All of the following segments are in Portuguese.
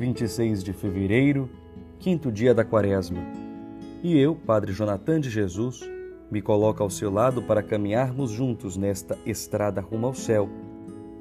26 de fevereiro, quinto dia da quaresma. E eu, Padre Jonathan de Jesus, me coloco ao seu lado para caminharmos juntos nesta estrada rumo ao céu,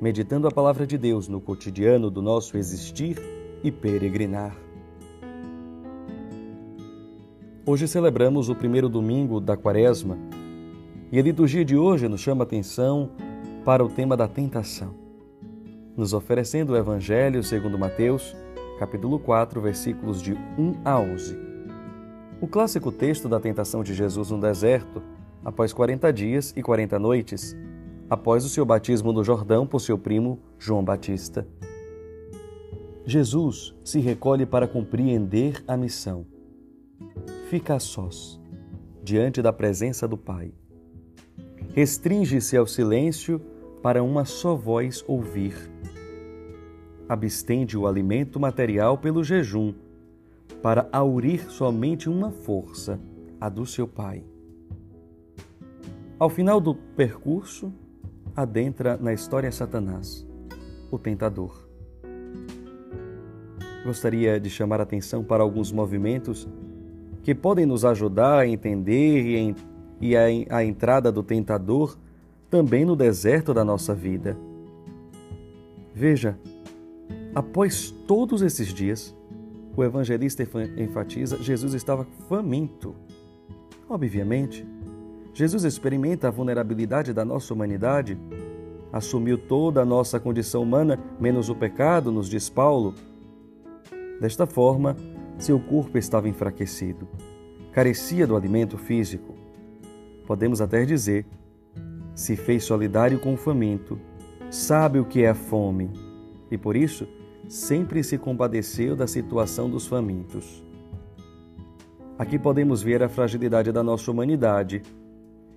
meditando a palavra de Deus no cotidiano do nosso existir e peregrinar. Hoje celebramos o primeiro domingo da quaresma e a liturgia de hoje nos chama atenção para o tema da tentação, nos oferecendo o Evangelho segundo Mateus, capítulo 4, versículos de 1 a 11. O clássico texto da tentação de Jesus no deserto, após 40 dias e 40 noites, após o seu batismo no Jordão por seu primo João Batista. Jesus se recolhe para compreender a missão fica a sós, diante da presença do Pai. Restringe-se ao silêncio para uma só voz ouvir. Abstende o alimento material pelo jejum, para aurir somente uma força, a do seu Pai. Ao final do percurso, adentra na história Satanás, o tentador. Gostaria de chamar a atenção para alguns movimentos que podem nos ajudar a entender e, a entrada do tentador também no deserto da nossa vida. Veja, após todos esses dias, o evangelista enfatiza: Jesus estava faminto. Obviamente, Jesus experimenta a vulnerabilidade da nossa humanidade, assumiu toda a nossa condição humana, menos o pecado, nos diz Paulo. Desta forma, seu corpo estava enfraquecido, carecia do alimento físico. Podemos até dizer, se fez solidário com o faminto, sabe o que é a fome e por isso sempre se compadeceu da situação dos famintos. Aqui podemos ver a fragilidade da nossa humanidade,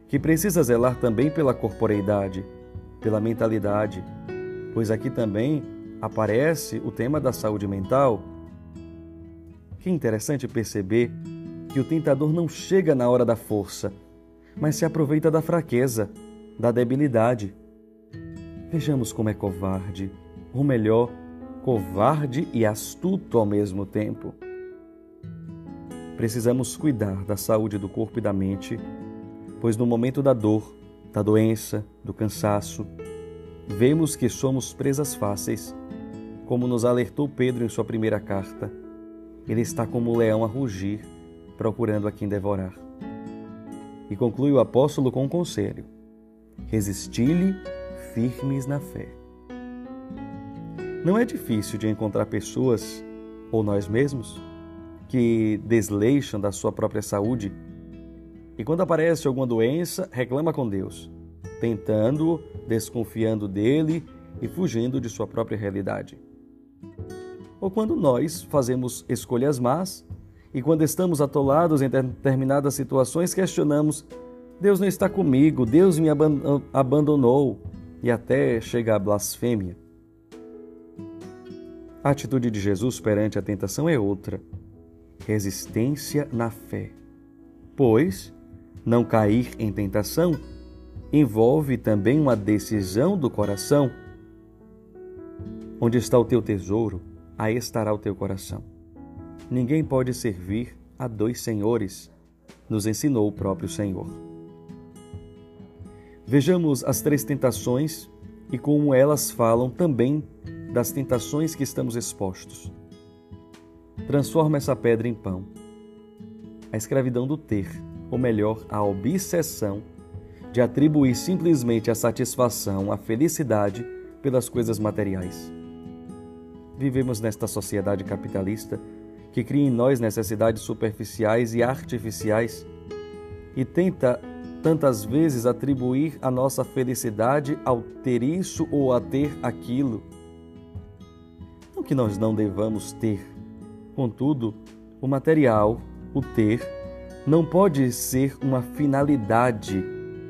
que precisa zelar também pela corporeidade, pela mentalidade, pois aqui também aparece o tema da saúde mental que interessante perceber que o tentador não chega na hora da força, mas se aproveita da fraqueza, da debilidade. Vejamos como é covarde, ou melhor, covarde e astuto ao mesmo tempo. Precisamos cuidar da saúde do corpo e da mente, pois no momento da dor, da doença, do cansaço, vemos que somos presas fáceis, como nos alertou Pedro em sua primeira carta ele está como um leão a rugir, procurando a quem devorar. E conclui o apóstolo com um conselho: resisti-lhe firmes na fé. Não é difícil de encontrar pessoas, ou nós mesmos, que desleixam da sua própria saúde. E, quando aparece alguma doença, reclama com Deus, tentando-o, desconfiando dele e fugindo de sua própria realidade. Ou quando nós fazemos escolhas más e quando estamos atolados em determinadas situações questionamos: Deus não está comigo, Deus me abandonou. E até chega a blasfêmia. A atitude de Jesus perante a tentação é outra: resistência na fé. Pois não cair em tentação envolve também uma decisão do coração. Onde está o teu tesouro? aí estará o teu coração. Ninguém pode servir a dois senhores, nos ensinou o próprio Senhor. Vejamos as três tentações e como elas falam também das tentações que estamos expostos. Transforma essa pedra em pão. A escravidão do ter, ou melhor, a obsessão de atribuir simplesmente a satisfação, a felicidade pelas coisas materiais. Vivemos nesta sociedade capitalista que cria em nós necessidades superficiais e artificiais e tenta tantas vezes atribuir a nossa felicidade ao ter isso ou a ter aquilo. Que nós não devamos ter, contudo, o material, o ter, não pode ser uma finalidade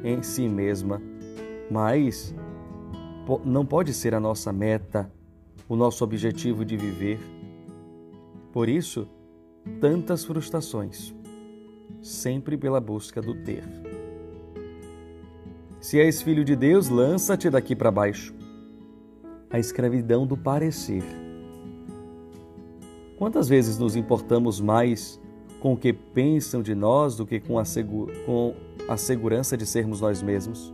em si mesma, mas não pode ser a nossa meta o nosso objetivo de viver. Por isso, tantas frustrações, sempre pela busca do ter. Se és filho de Deus, lança-te daqui para baixo. A escravidão do parecer. Quantas vezes nos importamos mais com o que pensam de nós do que com a, com a segurança de sermos nós mesmos?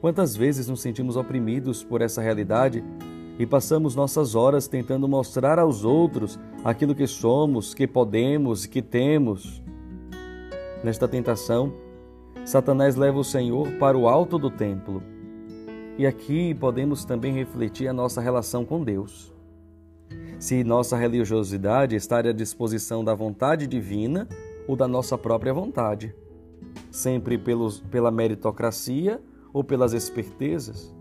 Quantas vezes nos sentimos oprimidos por essa realidade e passamos nossas horas tentando mostrar aos outros aquilo que somos, que podemos, que temos? Nesta tentação, Satanás leva o Senhor para o alto do templo. E aqui podemos também refletir a nossa relação com Deus se nossa religiosidade está à disposição da vontade divina ou da nossa própria vontade, sempre pelos, pela meritocracia ou pelas espertezas.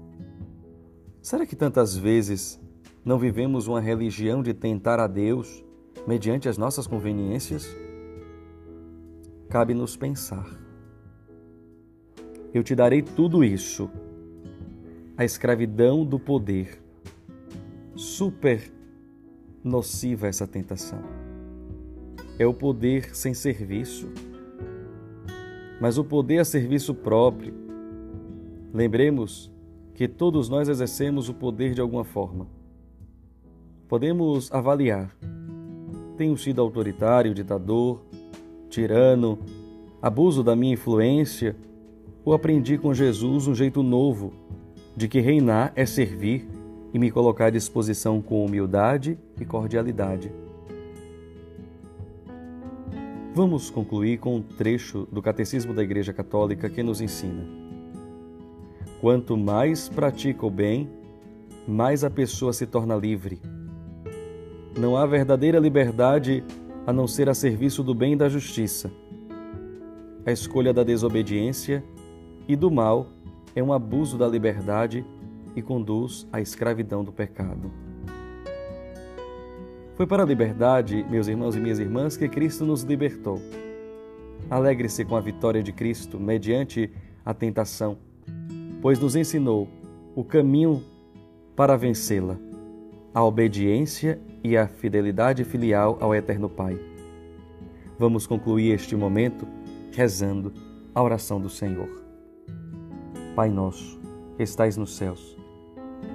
Será que tantas vezes não vivemos uma religião de tentar a Deus mediante as nossas conveniências? Cabe-nos pensar. Eu te darei tudo isso. A escravidão do poder. Super nociva essa tentação. É o poder sem serviço, mas o poder a serviço próprio. Lembremos que todos nós exercemos o poder de alguma forma. Podemos avaliar: tenho sido autoritário, ditador, tirano, abuso da minha influência, ou aprendi com Jesus um jeito novo de que reinar é servir e me colocar à disposição com humildade e cordialidade. Vamos concluir com um trecho do Catecismo da Igreja Católica que nos ensina: Quanto mais pratica o bem, mais a pessoa se torna livre. Não há verdadeira liberdade a não ser a serviço do bem e da justiça. A escolha da desobediência e do mal é um abuso da liberdade e conduz à escravidão do pecado. Foi para a liberdade, meus irmãos e minhas irmãs, que Cristo nos libertou. Alegre-se com a vitória de Cristo mediante a tentação, pois nos ensinou o caminho para vencê-la, a obediência e a fidelidade filial ao Eterno Pai. Vamos concluir este momento rezando a oração do Senhor. Pai nosso, que estais nos céus,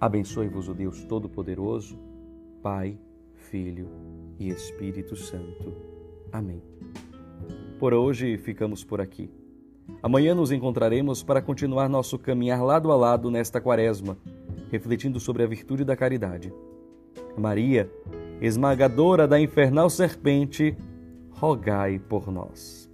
Abençoe-vos o Deus Todo-Poderoso, Pai, Filho e Espírito Santo. Amém. Por hoje ficamos por aqui. Amanhã nos encontraremos para continuar nosso caminhar lado a lado nesta quaresma, refletindo sobre a virtude da caridade. Maria, esmagadora da infernal serpente, rogai por nós.